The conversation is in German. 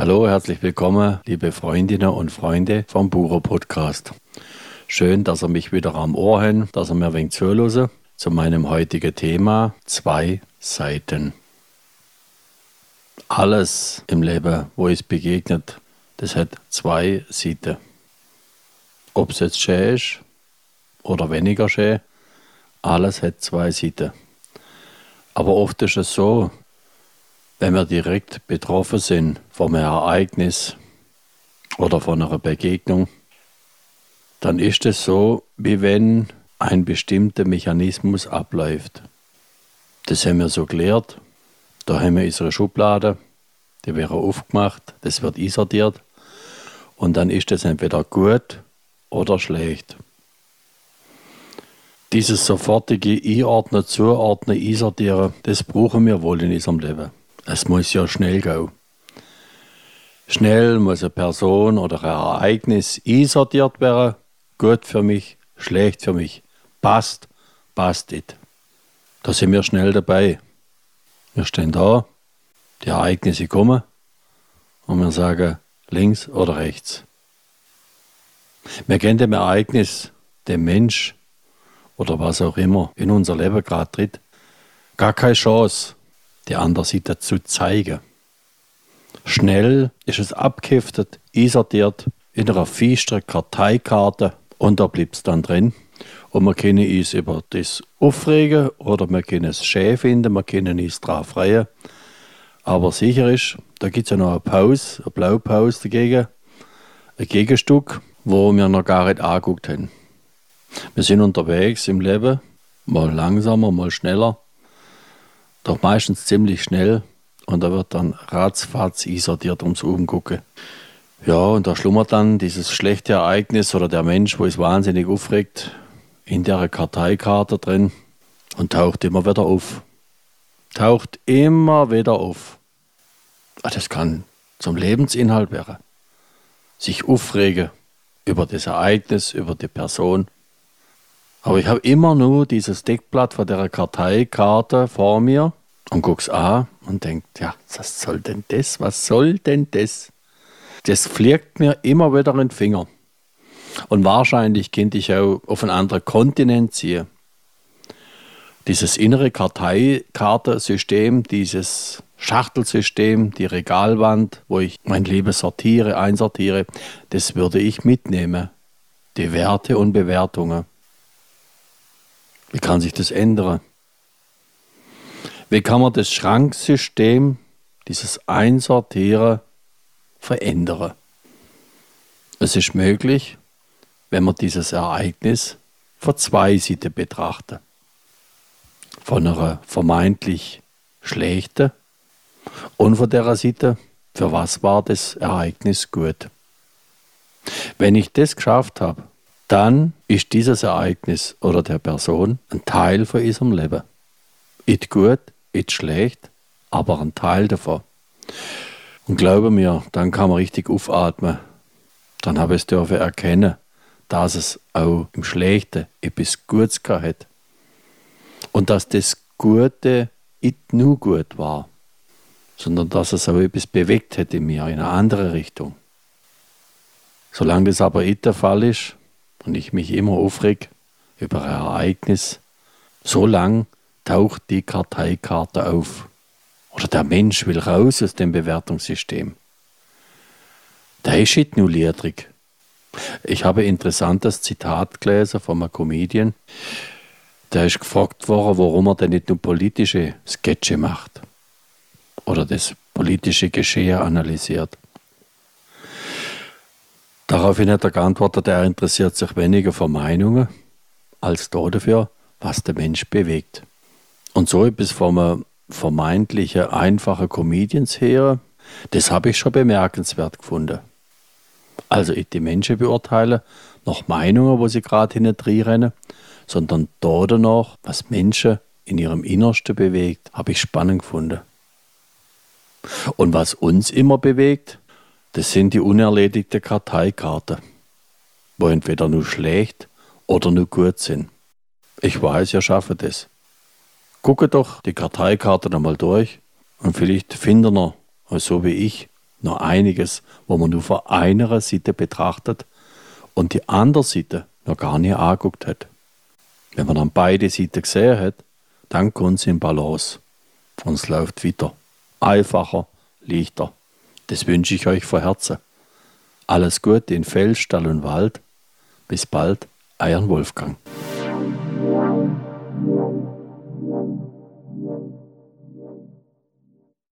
Hallo, herzlich willkommen, liebe Freundinnen und Freunde vom Bucher Podcast. Schön, dass ihr mich wieder am Ohr habt, dass ihr mir wenig zuhören zu meinem heutigen Thema zwei Seiten. Alles im Leben, wo es begegnet, das hat zwei Seiten. Ob es jetzt schön ist oder weniger schön, alles hat zwei Seiten. Aber oft ist es so, wenn wir direkt betroffen sind von einem Ereignis oder von einer Begegnung, dann ist es so, wie wenn ein bestimmter Mechanismus abläuft. Das haben wir so gelernt. Da haben wir unsere Schublade, die wäre aufgemacht, das wird einsortiert und dann ist es entweder gut oder schlecht. Dieses sofortige Einordnen, Zuordnen, Einsortieren, das brauchen wir wohl in unserem Leben. Es muss ja schnell gehen. Schnell muss eine Person oder ein Ereignis einsortiert werden. Gut für mich, schlecht für mich. Passt, passt nicht. Da sind wir schnell dabei. Wir stehen da, die Ereignisse kommen und wir sagen links oder rechts. Wir kennen dem Ereignis, dem Mensch oder was auch immer in unser Leben gerade tritt, gar keine Chance die andere Seite zu zeigen. Schnell ist es abgeheftet, einsortiert in einer feisteren Karteikarte und da bleibt es dann drin. Und wir können uns über das aufregen oder wir können es schön finden, wir können uns drauf freuen. Aber sicher ist, da gibt es ja noch eine Pause, eine Blaupause dagegen, ein Gegenstück, wo wir noch gar nicht angeguckt haben. Wir sind unterwegs im Leben, mal langsamer, mal schneller doch meistens ziemlich schnell und da wird dann ratzfatz einsortiert ums Umgucken. Ja, und da schlummert dann dieses schlechte Ereignis oder der Mensch, wo es wahnsinnig aufregt, in der Karteikarte drin und taucht immer wieder auf. Taucht immer wieder auf. Ah, das kann zum Lebensinhalt werden. Sich aufregen über das Ereignis, über die Person. Aber ich habe immer nur dieses Deckblatt von der Karteikarte vor mir und guck's an und denkt, ja, was soll denn das? Was soll denn das? Das fliegt mir immer wieder in den Finger. Und wahrscheinlich könnte ich auch auf einen anderen Kontinent ziehen. Dieses innere Karteikartensystem, dieses Schachtelsystem, die Regalwand, wo ich mein Leben sortiere, einsortiere, das würde ich mitnehmen. Die Werte und Bewertungen. Wie kann sich das ändern? Wie kann man das Schranksystem, dieses Einsortieren, verändern? Es ist möglich, wenn man dieses Ereignis von zwei Seiten betrachtet. Von einer vermeintlich schlechten und von der Seite, für was war das Ereignis gut. Wenn ich das geschafft habe, dann ist dieses Ereignis oder der Person ein Teil von unserem Leben. Nicht gut, nicht schlecht, aber ein Teil davon. Und glaube mir, dann kann man richtig aufatmen. Dann habe ich es dürfen erkennen, dass es auch im Schlechten etwas Gutes gehabt Und dass das Gute nicht nur gut war, sondern dass es auch etwas bewegt hat in mir, in eine andere Richtung. Solange das aber nicht der Fall ist, und ich mich immer aufreg über ein Ereignis, so lang taucht die Karteikarte auf. Oder der Mensch will raus aus dem Bewertungssystem. Der ist nicht nur liedrig. Ich habe ein interessantes Zitat gelesen von einem Comedian. Der ist gefragt worden, warum er denn nicht nur politische Sketche macht. Oder das politische Geschehen analysiert. Daraufhin hat er geantwortet, er interessiert sich weniger für Meinungen als dafür, was der Mensch bewegt. Und so etwas vom vermeintlichen einfachen Comedians her, das habe ich schon bemerkenswert gefunden. Also ich die Menschen beurteile, nach Meinungen, wo sie gerade hinten sondern dort noch, was Menschen in ihrem Innersten bewegt, habe ich spannend gefunden. Und was uns immer bewegt, das sind die unerledigten Karteikarten, wo entweder nur schlecht oder nur gut sind. Ich weiß, ihr schafft das. Gucke doch die Karteikarte nochmal durch und vielleicht findet ihr, so wie ich, Noch einiges, wo man nur von einer Seite betrachtet und die andere Seite noch gar nicht angeguckt hat. Wenn man dann beide Seiten gesehen hat, dann kommt sie in Balance. Und es läuft weiter. Einfacher, leichter. Das wünsche ich euch von Herzen. Alles Gute in Feld, Stall und Wald. Bis bald, euer Wolfgang.